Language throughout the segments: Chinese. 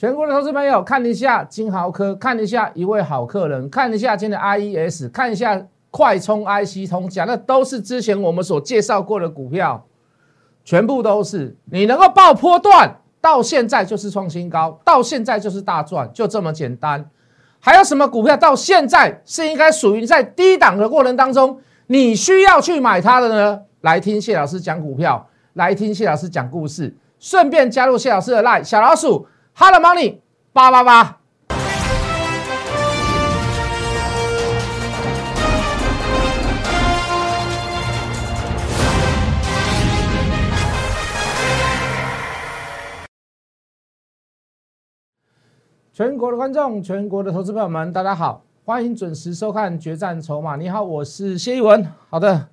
全国的投资朋友看一下金豪科，看一下一位好客人，看一下今天的 IES，看一下快充 IC 通讲那都是之前我们所介绍过的股票，全部都是你能够爆波段，到现在就是创新高，到现在就是大赚，就这么简单。还有什么股票到现在是应该属于在低档的过程当中，你需要去买它的呢？来听谢老师讲股票，来听谢老师讲故事，顺便加入谢老师的 line 小老鼠 Hello Money 八八八。全国的观众，全国的投资朋友们，大家好，欢迎准时收看《决战筹码》。你好，我是谢一文。好的，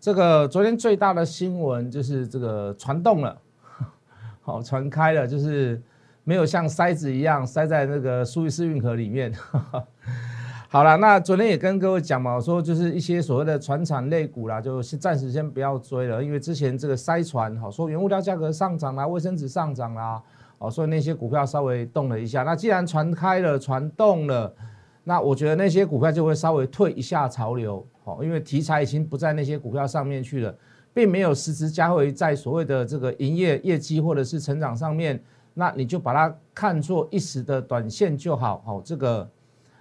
这个昨天最大的新闻就是这个传动了，好，传开了，就是没有像塞子一样塞在那个苏伊士运河里面。好了，那昨天也跟各位讲嘛，我说就是一些所谓的船产类股啦，就暂时先不要追了，因为之前这个塞船，好说原物料价格上涨啦，卫生纸上涨啦。哦，所以那些股票稍微动了一下。那既然船开了，船动了，那我觉得那些股票就会稍微退一下潮流。好，因为题材已经不在那些股票上面去了，并没有实质加回在所谓的这个营业业绩或者是成长上面。那你就把它看作一时的短线就好。好，这个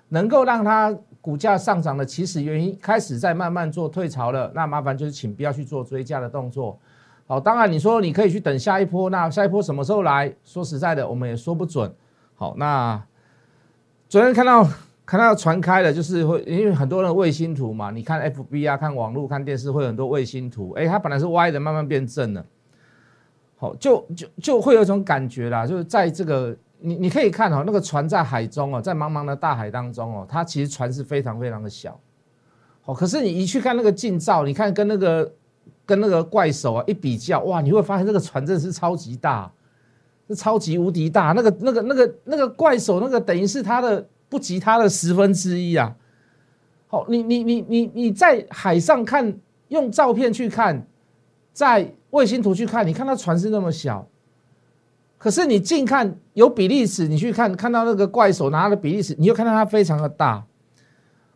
能够让它股价上涨的起始原因开始在慢慢做退潮了。那麻烦就是请不要去做追加的动作。好，当然你说你可以去等下一波，那下一波什么时候来说实在的，我们也说不准。好，那昨天看到看到传开了，就是会因为很多人卫星图嘛，你看 FB 啊，看网络、看电视会很多卫星图，哎，它本来是歪的，慢慢变正了。好，就就就会有一种感觉啦，就是在这个你你可以看哦，那个船在海中哦，在茫茫的大海当中哦，它其实船是非常非常的小。好，可是你一去看那个近照，你看跟那个。跟那个怪手啊一比较，哇，你会发现这个船真的是超级大，是超级无敌大。那个、那个、那个、那个怪手，那个等于是它的不及它的十分之一啊。好，你、你、你、你、你在海上看，用照片去看，在卫星图去看，你看它船是那么小，可是你近看有比例尺，你去看看到那个怪手拿的比例尺，你又看到它非常的大。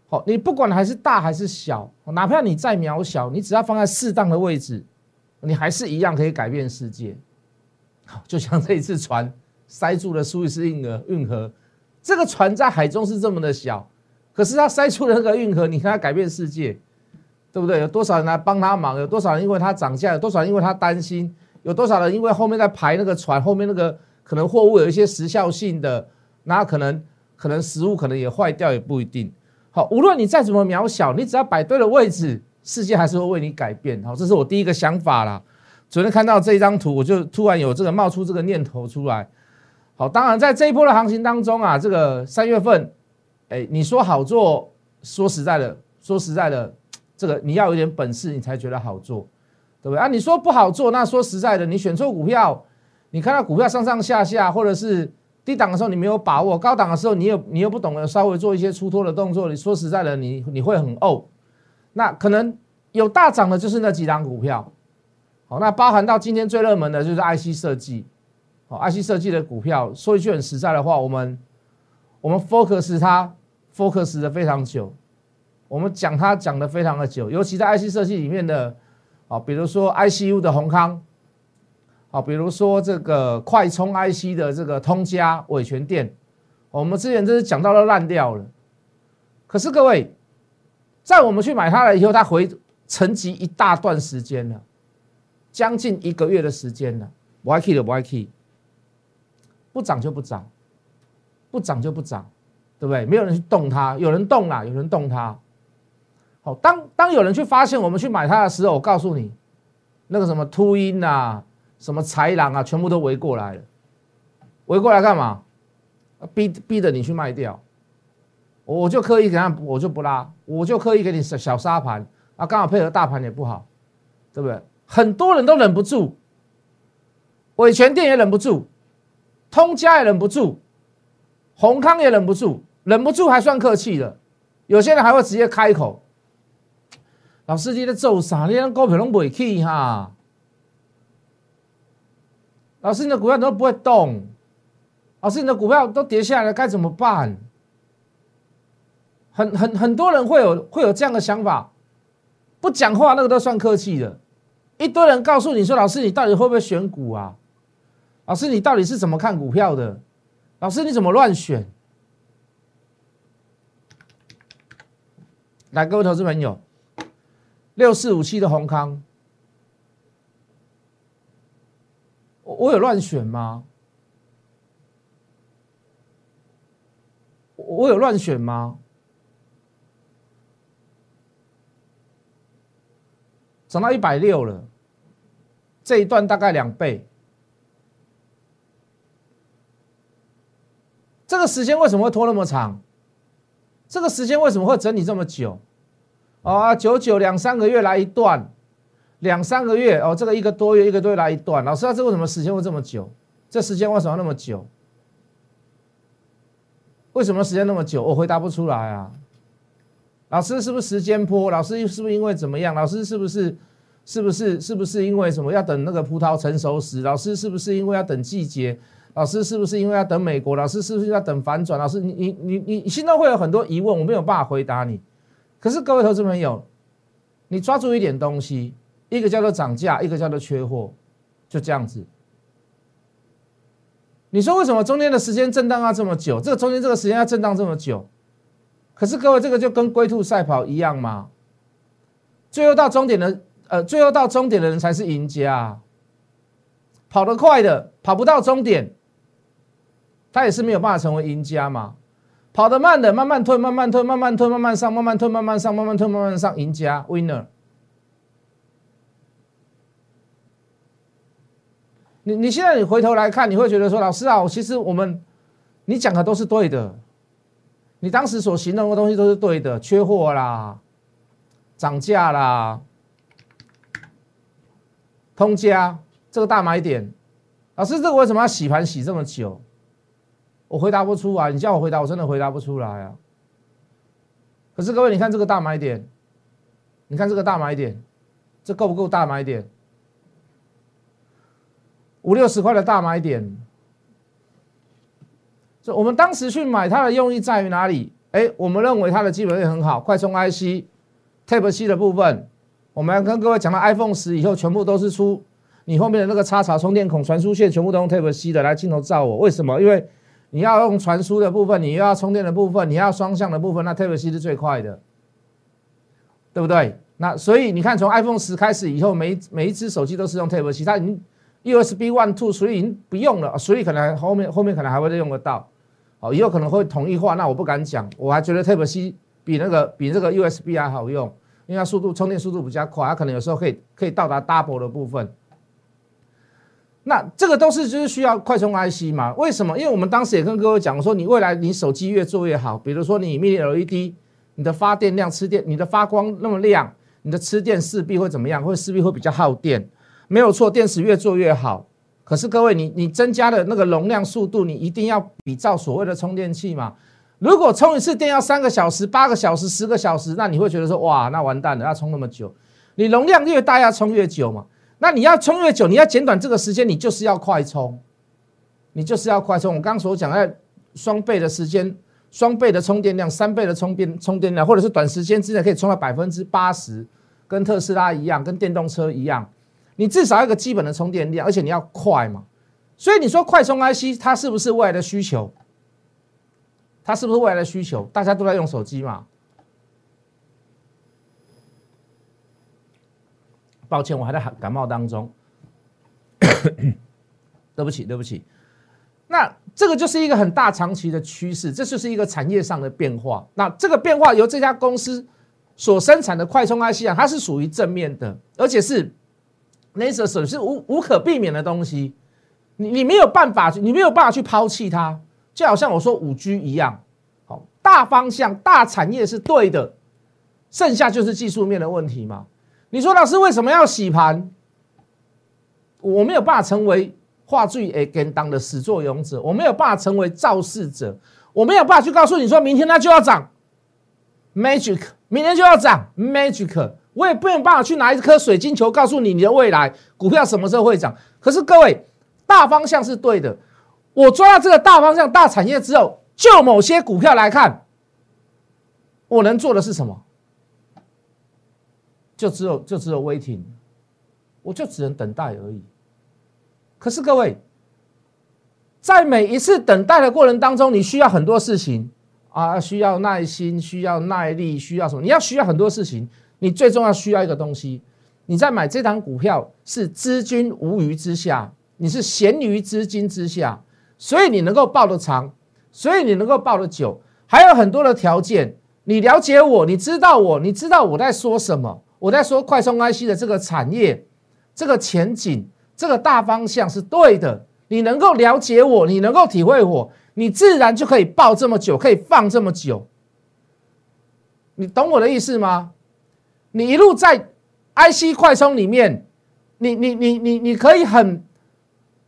好，你不管还是大还是小，哪怕你再渺小，你只要放在适当的位置，你还是一样可以改变世界。好，就像这一次船塞住了苏伊士运河，运河这个船在海中是这么的小，可是它塞出了那个运河，你看它改变世界，对不对？有多少人来帮他忙？有多少人因为他涨价？有多少人因为他担心？有多少人因为后面在排那个船，后面那个可能货物有一些时效性的，那可能可能食物可能也坏掉，也不一定。好，无论你再怎么渺小，你只要摆对了位置，世界还是会为你改变。好，这是我第一个想法啦。昨天看到这张图，我就突然有这个冒出这个念头出来。好，当然在这一波的行情当中啊，这个三月份，哎，你说好做，说实在的，说实在的，这个你要有点本事，你才觉得好做，对不对啊？你说不好做，那说实在的，你选错股票，你看到股票上上下下，或者是。低档的时候你没有把握，高档的时候你又你又不懂得稍微做一些出脱的动作。你说实在的，你你会很怄。那可能有大涨的，就是那几档股票。好，那包含到今天最热门的就是 IC 设计。好，IC 设计的股票，说一句很实在的话，我们我们 focus 它 focus 的非常久，我们讲它讲的非常的久，尤其在 IC 设计里面的，啊，比如说 ICU 的宏康。啊，比如说这个快充 IC 的这个通家伟全电，我们之前真是讲到了烂掉了。可是各位，在我们去买它了以后，它回沉寂一大段时间了，将近一个月的时间了。不爱 key 的不爱 key，不涨就不涨，不涨就不涨，对不对？没有人去动它，有人动啦，有人动它。好，当当有人去发现我们去买它的时候，我告诉你，那个什么秃鹰啊。什么豺狼啊，全部都围过来了，围过来干嘛？逼逼着你去卖掉，我就刻意给他，我就不拉，我就刻意给你小小沙盘。啊，刚好配合大盘也不好，对不对？很多人都忍不住，伟全店也忍不住，通家也忍不住，宏康也忍不住，忍不住还算客气的，有些人还会直接开口，老司机在做啥？你连股票都不会去哈？老师，你的股票都不会动，老师，你的股票都跌下来了，该怎么办？很很很多人会有会有这样的想法，不讲话那个都算客气的。一堆人告诉你说：“老师，你到底会不会选股啊？老师，你到底是怎么看股票的？老师，你怎么乱选？”来，各位投资朋友，六四五七的宏康，我我有乱选吗？我有乱选吗？涨到一百六了，这一段大概两倍。这个时间为什么会拖那么长？这个时间为什么会整理这么久？啊，九九两三个月来一段，两三个月哦，这个一个多月一个多月来一段。老师，这为什么时间会这么久？这时间为什么那么久？为什么时间那么久？我回答不出来啊。老师是不是时间坡？老师是不是因为怎么样？老师是不是是不是是不是因为什么要等那个葡萄成熟时？老师是不是因为要等季节？老师是不是因为要等美国？老师是不是要等反转？老师，你你你你心中会有很多疑问，我没有办法回答你。可是各位投资朋友，你抓住一点东西，一个叫做涨价，一个叫做缺货，就这样子。你说为什么中间的时间震荡要这么久？这个中间这个时间要震荡这么久？可是各位，这个就跟龟兔赛跑一样吗？最后到终点的，呃，最后到终点的人才是赢家。啊跑得快的跑不到终点，他也是没有办法成为赢家嘛。跑得慢的慢慢退，慢慢退，慢慢退，慢慢上，慢慢退，慢慢上，慢慢退，慢慢上，赢家 winner。你你现在你回头来看，你会觉得说，老师啊，其实我们你讲的都是对的，你当时所形容的东西都是对的，缺货啦，涨价啦，通家这个大买点，老师，这个为什么要洗盘洗这么久？我回答不出来，你叫我回答，我真的回答不出来啊。可是各位，你看这个大买点，你看这个大买点，这够不够大买点？五六十块的大买点，这我们当时去买它的用意在于哪里？哎，我们认为它的基本面很好，快充 IC、Type C 的部分，我们跟各位讲到 iPhone 十以后，全部都是出你后面的那个插槽、充电孔、传输线，全部都用 Type C 的来镜头照我。为什么？因为你要用传输的部分，你又要充电的部分，你要双向的部分，那 Type C 是最快的，对不对？那所以你看，从 iPhone 十开始以后，每每一只手机都是用 Type C，它已经。USB One Two 所以已经不用了，所以可能后面后面可能还会再用得到，哦，以后可能会统一化，那我不敢讲，我还觉得 Type C 比那个比这个 USB 还好用，因为它速度充电速度比较快，它可能有时候可以可以到达 double 的部分。那这个都是就是需要快充 IC 嘛？为什么？因为我们当时也跟各位讲说，你未来你手机越做越好，比如说你 Mini LED，你的发电量吃电，你的发光那么亮，你的吃电势必会怎么样？会势必会比较耗电。没有错，电池越做越好。可是各位，你你增加的那个容量速度，你一定要比照所谓的充电器嘛？如果充一次电要三个小时、八个小时、十个小时，那你会觉得说，哇，那完蛋了，要充那么久。你容量越大，要充越久嘛？那你要充越久，你要减短这个时间，你就是要快充，你就是要快充。我刚刚所讲的双倍的时间、双倍的充电量、三倍的充电充电量，或者是短时间之内可以充到百分之八十，跟特斯拉一样，跟电动车一样。你至少要一个基本的充电量，而且你要快嘛，所以你说快充 IC 它是不是未来的需求？它是不是未来的需求？大家都在用手机嘛。抱歉，我还在感冒当中，对不起，对不起。那这个就是一个很大长期的趋势，这就是一个产业上的变化。那这个变化由这家公司所生产的快充 IC 啊，它是属于正面的，而且是。那是损失无无可避免的东西，你你没有办法，你没有办法去抛弃它，就好像我说五 G 一样，好，大方向大产业是对的，剩下就是技术面的问题嘛。你说老师为什么要洗盘？我没有办法成为话剧诶跟当的始作俑者，我没有办法成为肇事者，我没有办法去告诉你说明天它就要涨，magic，明天就要涨，magic。我也不用办法去拿一颗水晶球告诉你你的未来股票什么时候会涨。可是各位，大方向是对的。我抓到这个大方向、大产业之后，就某些股票来看，我能做的是什么？就只有就只有 waiting，我就只能等待而已。可是各位，在每一次等待的过程当中，你需要很多事情啊，需要耐心，需要耐力，需要什么？你要需要很多事情。你最重要需要一个东西，你在买这档股票是资金无余之下，你是闲余资金之下，所以你能够抱得长，所以你能够抱得久，还有很多的条件。你了解我，你知道我，你知道我在说什么？我在说快充 IC 的这个产业，这个前景，这个大方向是对的。你能够了解我，你能够体会我，你自然就可以抱这么久，可以放这么久。你懂我的意思吗？你一路在 IC 快充里面，你你你你你可以很，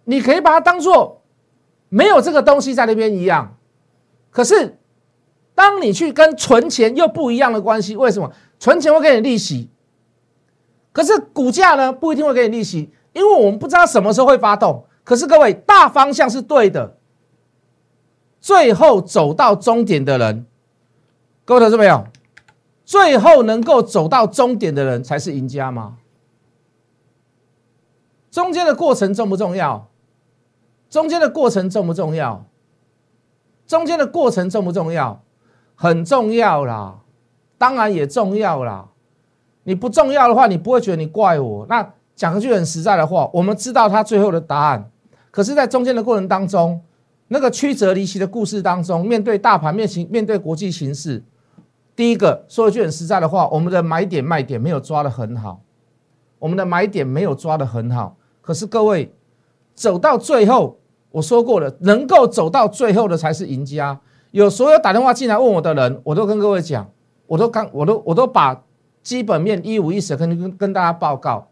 你可以把它当做没有这个东西在那边一样。可是，当你去跟存钱又不一样的关系，为什么？存钱会给你利息，可是股价呢不一定会给你利息，因为我们不知道什么时候会发动。可是各位，大方向是对的，最后走到终点的人，各位投资朋友。最后能够走到终点的人才是赢家吗？中间的过程重不重要？中间的过程重不重要？中间的过程重不重要？很重要啦，当然也重要啦。你不重要的话，你不会觉得你怪我。那讲一句很实在的话，我们知道他最后的答案，可是，在中间的过程当中，那个曲折离奇的故事当中，面对大盘面形，面对国际形势。第一个说一句很实在的话，我们的买点卖点没有抓的很好，我们的买点没有抓的很好。可是各位走到最后，我说过了，能够走到最后的才是赢家。有所有打电话进来问我的人，我都跟各位讲，我都刚，我都我都把基本面一五一十跟跟跟大家报告。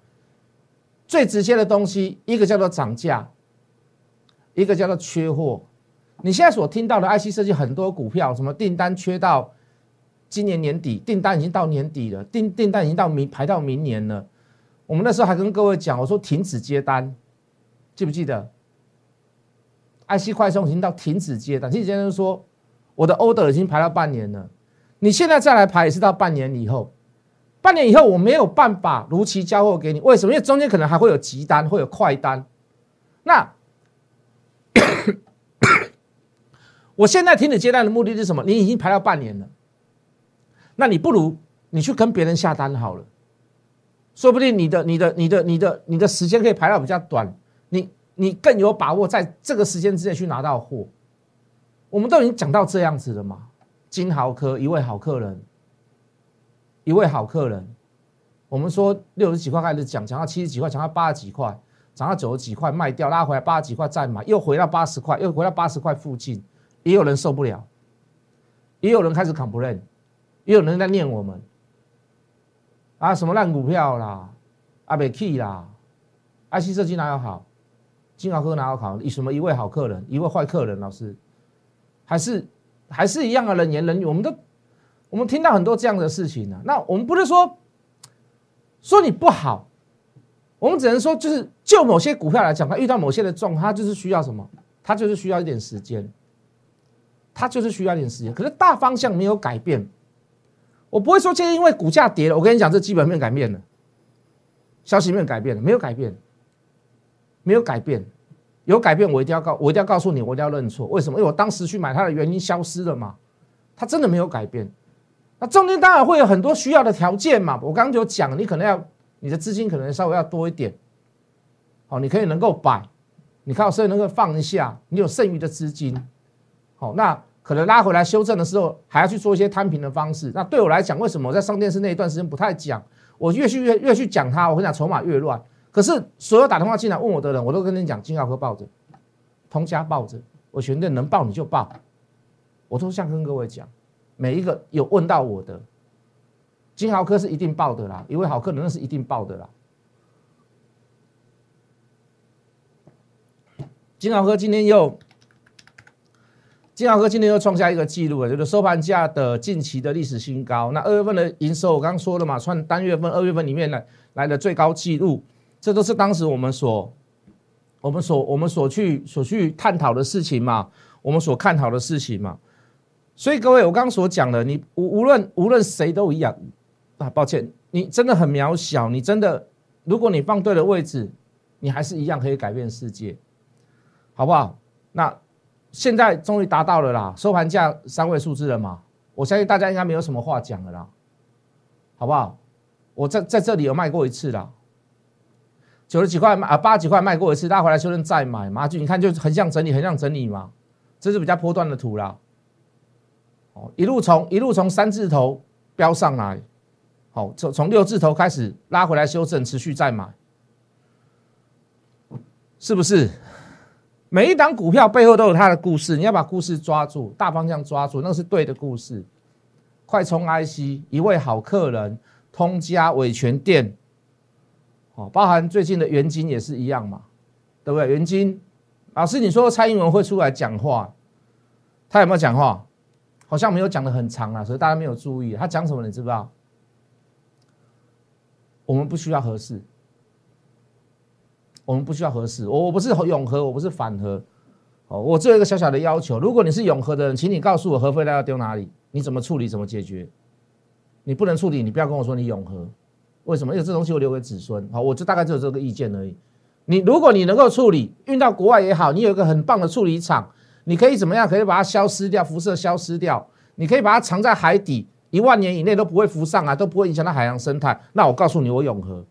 最直接的东西，一个叫做涨价，一个叫做缺货。你现在所听到的 IC 设计很多股票，什么订单缺到。今年年底订单已经到年底了，订订单已经到明排到明年了。我们那时候还跟各位讲，我说停止接单，记不记得？IC 快充已经到停止接单，停止接单说我的 order 已经排到半年了，你现在再来排也是到半年以后，半年以后我没有办法如期交货给你，为什么？因为中间可能还会有急单，会有快单。那 我现在停止接单的目的是什么？你已经排到半年了。那你不如你去跟别人下单好了，说不定你的、你的、你的、你的、你的时间可以排到比较短，你你更有把握在这个时间之内去拿到货。我们都已经讲到这样子了嘛？金豪科一位好客人，一位好客人，我们说六十几块开始讲，讲到七十几块，讲到八十几块，涨到九十几块卖掉，拉回来八十几块再买，又回到八十块，又回到八十块附近，也有人受不了，也有人开始 complain。也有人在念我们啊，什么烂股票啦，阿北 key 啦，IC 设计哪有好？金豪科哪有好？以什么一位好客人，一位坏客人？老师，还是还是一样的人言人语，我们都我们听到很多这样的事情呢。那我们不是说说你不好，我们只能说就是就某些股票来讲，它遇到某些的状况，它就是需要什么？它就是需要一点时间，它就是需要一点时间。可是大方向没有改变。我不会说，今天因为股价跌了，我跟你讲，这基本面改变了，消息面改变了，没有改变，没有改变，有改变，我一定要告，我一定要告诉你，我一定要认错。为什么？因为我当时去买它的原因消失了嘛，它真的没有改变。那中间当然会有很多需要的条件嘛，我刚刚就讲，你可能要你的资金可能稍微要多一点，好，你可以能够摆，你靠所以能够放一下，你有剩余的资金，好，那。可能拉回来修正的时候，还要去做一些摊平的方式。那对我来讲，为什么我在上电视那一段时间不太讲？我越去越越去讲它，我跟你讲筹码越乱。可是所有打电话进来问我的人，我都跟你讲金豪科抱着，通家抱着，我全店能抱你就抱。我都想跟各位讲，每一个有问到我的，金豪科是一定报的啦，一位好客人那是一定报的啦。金豪科今天又。金豪科今天又创下一个记录了，就是收盘价的近期的历史新高。那二月份的营收，我刚刚说了嘛，算单月份、二月份里面来来的最高纪录，这都是当时我们所我们所我们所去所去探讨的事情嘛，我们所看好的事情嘛。所以各位，我刚刚所讲的，你无无论无论谁都一样啊。抱歉，你真的很渺小，你真的，如果你放对了位置，你还是一样可以改变世界，好不好？那现在终于达到了啦，收盘价三位数字了嘛，我相信大家应该没有什么话讲了啦，好不好？我在在这里有卖过一次啦，九十几块啊，八十几块卖过一次，大家回来修正再买嘛，就你看就很像整理，很像整理嘛，这是比较波段的图啦。哦，一路从一路从三字头飙上来，好，从从六字头开始拉回来修正，持续再买，是不是？每一档股票背后都有它的故事，你要把故事抓住，大方向抓住，那是对的故事。快充 IC，一位好客人，通家伟全店，哦，包含最近的元金也是一样嘛，对不对？元金老师，你说蔡英文会出来讲话，他有没有讲话？好像没有讲的很长啊，所以大家没有注意他讲什么，你知不知道？我们不需要合适，我们不需要合适。我我不是永和，我不是反核，哦，我只有一个小小的要求：如果你是永和的人，请你告诉我核废料要丢哪里，你怎么处理，怎么解决？你不能处理，你不要跟我说你永和，为什么？因为这东西我留给子孙。好，我就大概只有这个意见而已。你如果你能够处理，运到国外也好，你有一个很棒的处理厂。你可以怎么样？可以把它消失掉，辐射消失掉。你可以把它藏在海底，一万年以内都不会浮上来，都不会影响到海洋生态。那我告诉你，我永和，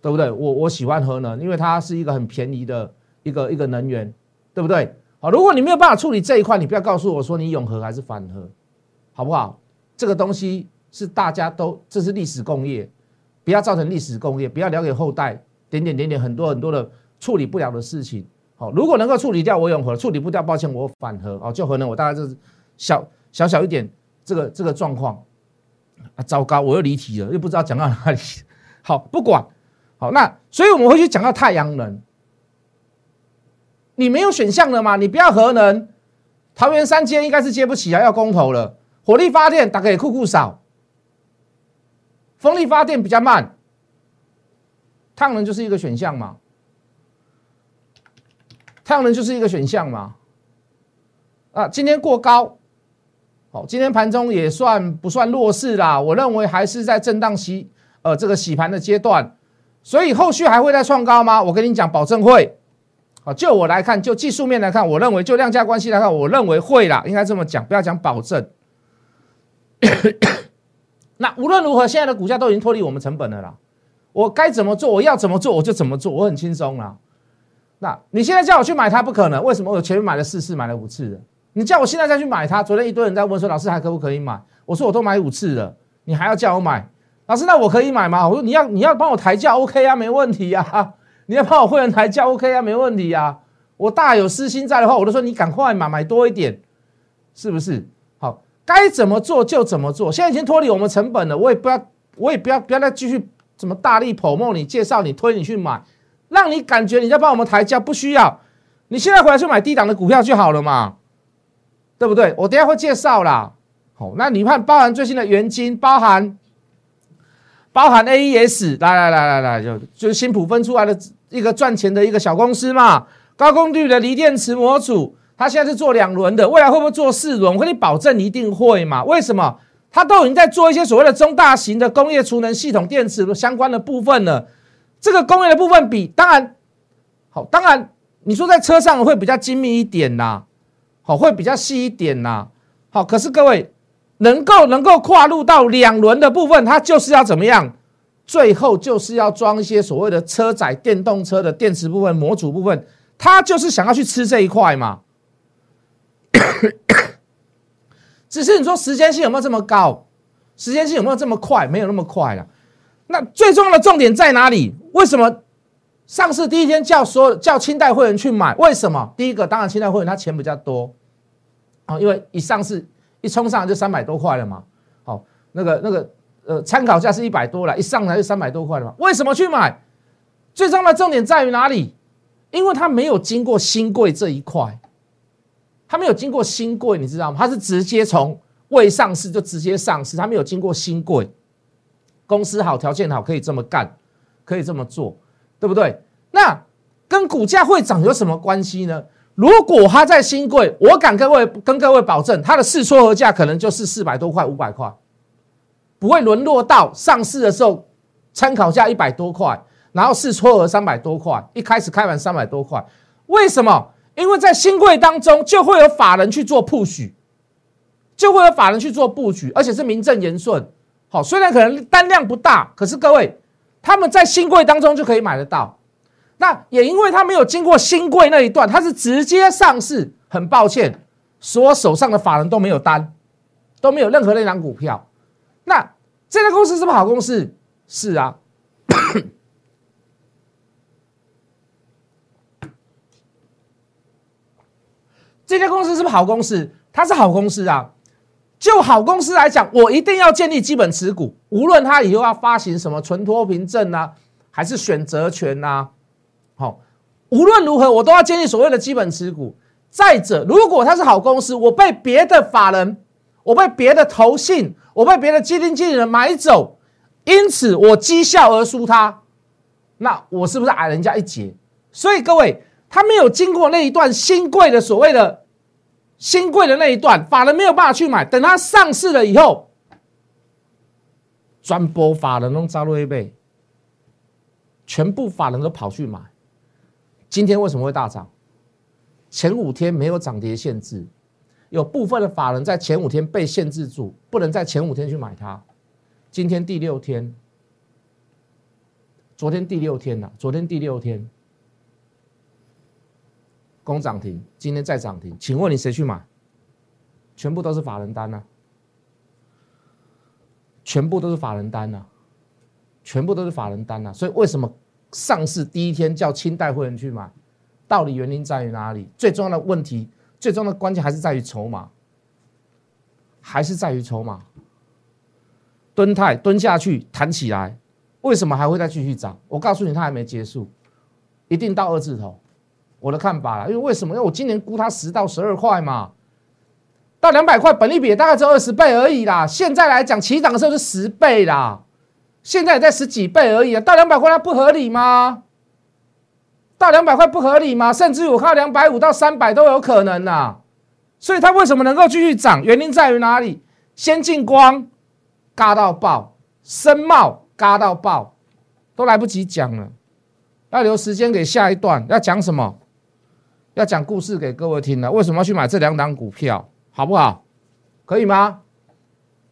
对不对？我我喜欢核能，因为它是一个很便宜的一个一个能源，对不对？好，如果你没有办法处理这一块，你不要告诉我说你永和还是反核，好不好？这个东西是大家都，这是历史工业，不要造成历史工业，不要留给后代点点点点很多很多的处理不了的事情。好，如果能够处理掉我永和，处理不掉，抱歉，我反核。哦，就核能，我大概就是小小小一点这个这个状况啊，糟糕，我又离题了，又不知道讲到哪里。好，不管好，那所以我们会去讲到太阳能。你没有选项了吗？你不要核能，桃园三接应该是接不起啊，要公投了。火力发电大概也酷酷少，风力发电比较慢，太阳能就是一个选项嘛。太阳能就是一个选项嘛，啊，今天过高，好，今天盘中也算不算弱势啦？我认为还是在震荡洗，呃，这个洗盘的阶段，所以后续还会再创高吗？我跟你讲，保证会。好，就我来看，就技术面来看，我认为就量价关系来看，我认为会啦，应该这么讲，不要讲保证。那无论如何，现在的股价都已经脱离我们成本了啦，我该怎么做，我要怎么做，我就怎么做，我很轻松啦。那你现在叫我去买它不可能，为什么？我前面买了四次，买了五次了。你叫我现在再去买它，昨天一堆人在问说，老师还可不可以买？我说我都买五次了，你还要叫我买？老师，那我可以买吗？我说你要你要帮我抬价，OK 啊，没问题啊。你要帮我会员抬价，OK 啊，没问题啊。我大有私心在的话，我都说你赶快买，买多一点，是不是？好，该怎么做就怎么做。现在已经脱离我们成本了，我也不要，我也不要不要再继续怎么大力捧梦你介绍你推你去买。让你感觉你在帮我们抬价，不需要，你现在回来去买低档的股票就好了嘛，对不对？我等下会介绍啦。好，那你看，包含最新的元金，包含包含 AES，来来来来来，就就是新普分出来的一个赚钱的一个小公司嘛，高功率的锂电池模组，它现在是做两轮的，未来会不会做四轮？我跟你保证，一定会嘛。为什么？它都已经在做一些所谓的中大型的工业储能系统电池相关的部分了。这个工业的部分比当然好，当然你说在车上会比较精密一点呐，好会比较细一点呐，好，可是各位能够能够跨入到两轮的部分，它就是要怎么样？最后就是要装一些所谓的车载电动车的电池部分、模组部分，它就是想要去吃这一块嘛。只是你说时间性有没有这么高？时间性有没有这么快？没有那么快了。那最重要的重点在哪里？为什么上市第一天叫说叫清代会员去买？为什么？第一个当然清代会员他钱比较多啊，因为一上市一冲上就三百多块了嘛。好，那个那个呃参考价是一百多了，一上来就三百多块了嘛。为什么去买？最重要的重点在于哪里？因为他没有经过新贵这一块，他没有经过新贵，你知道吗？他是直接从未上市就直接上市，他没有经过新贵。公司好，条件好，可以这么干，可以这么做，对不对？那跟股价会涨有什么关系呢？如果它在新贵，我敢各位跟各位保证，它的市撮合价可能就是四百多块、五百块，不会沦落到上市的时候参考价一百多块，然后市撮合三百多块，一开始开完三百多块，为什么？因为在新贵当中就会有法人去做布局，就会有法人去做布局，而且是名正言顺。好，虽然可能单量不大，可是各位他们在新贵当中就可以买得到。那也因为他没有经过新贵那一段，他是直接上市。很抱歉，所手上的法人都没有单，都没有任何那张股票。那这家公司是不是好公司？是啊。这家公司是不是好公司？它是好公司啊。就好公司来讲，我一定要建立基本持股，无论它以后要发行什么存托凭证啊，还是选择权呐。好，无论如何，我都要建立所谓的基本持股。再者，如果它是好公司，我被别的法人，我被别的投信，我被别的基金经理人买走，因此我绩效而输它，那我是不是矮人家一截？所以各位，他没有经过那一段新贵的所谓的新贵的那一段，法人没有办法去买。等它上市了以后，专播法人弄招了一倍，全部法人都跑去买。今天为什么会大涨？前五天没有涨跌限制，有部分的法人在前五天被限制住，不能在前五天去买它。今天第六天，昨天第六天了，昨天第六天，攻涨停，今天再涨停，请问你谁去买？全部都是法人单呢？全部都是法人单呢？全部都是法人单呢？所以为什么？上市第一天叫清代会员去买，到底原因在于哪里？最重要的问题，最重要的关键还是在于筹码，还是在于筹码。蹲态蹲下去弹起来，为什么还会再继续涨？我告诉你，它还没结束，一定到二字头。我的看法啦，因为为什么？因为我今年估它十到十二块嘛，到两百块，本利比大概只有二十倍而已啦。现在来讲，起涨的时候是十倍啦。现在也在十几倍而已啊，到两百块它不合理吗？到两百块不合理吗？甚至我看两百五到三百都有可能呐。所以它为什么能够继续涨？原因在于哪里？先进光嘎到爆，深茂嘎到爆，都来不及讲了，要留时间给下一段。要讲什么？要讲故事给各位听了。为什么要去买这两档股票？好不好？可以吗？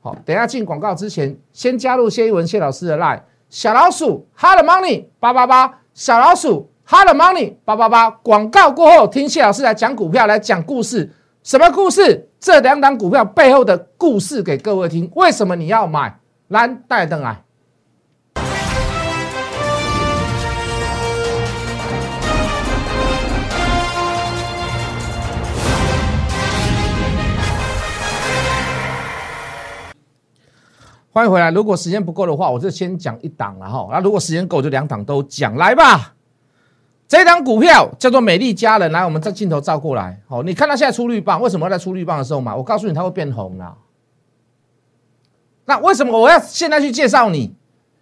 好，等下进广告之前，先加入谢一文谢老师的 line 小老鼠 hard money 八八八小老鼠 hard money 八八八。广告过后，听谢老师来讲股票，来讲故事。什么故事？这两档股票背后的故事给各位听。为什么你要买？来，带灯来。欢迎回来。如果时间不够的话，我就先讲一档了哈。那如果时间够，就两档都讲来吧。这档股票叫做美丽佳人，来，我们在镜头照过来。好，你看它现在出绿棒，为什么要在出绿棒的时候嘛？我告诉你，它会变红了。那为什么我要现在去介绍你？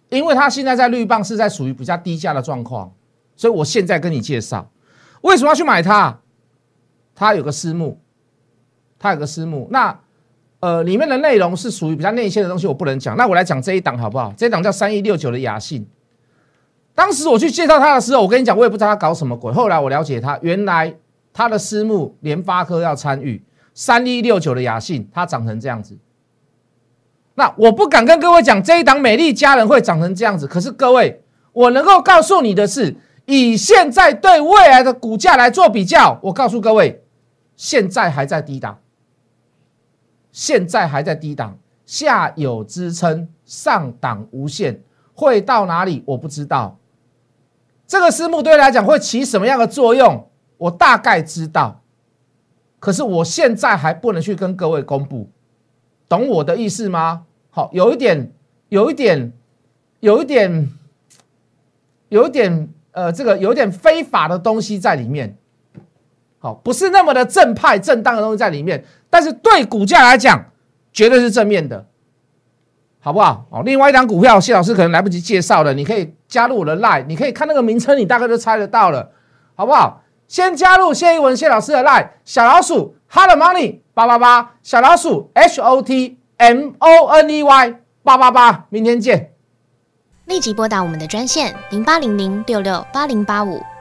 因为它现在在绿棒是在属于比较低价的状况，所以我现在跟你介绍，为什么要去买它？它有个私募，它有个私募，那。呃，里面的内容是属于比较内线的东西，我不能讲。那我来讲这一档好不好？这一档叫三一六九的雅信。当时我去介绍它的时候，我跟你讲，我也不知道它搞什么鬼。后来我了解它，原来它的私募联发科要参与三一六九的雅信，它长成这样子。那我不敢跟各位讲这一档美丽佳人会长成这样子，可是各位，我能够告诉你的是，以现在对未来的股价来做比较，我告诉各位，现在还在低档。现在还在低档，下有支撑，上档无限，会到哪里我不知道。这个私募对来讲会起什么样的作用，我大概知道，可是我现在还不能去跟各位公布，懂我的意思吗？好，有一点，有一点，有一点，有一点，呃，这个有点非法的东西在里面。好，不是那么的正派、正当的东西在里面，但是对股价来讲，绝对是正面的，好不好？哦，另外一张股票，谢老师可能来不及介绍了，你可以加入我的 line，你可以看那个名称，你大概就猜得到了。好不好？先加入谢一文谢老师的 line 小老鼠 hot money 八八八，小老鼠 h o t m o n e y 八八八，明天见。立即拨打我们的专线零八零零六六八零八五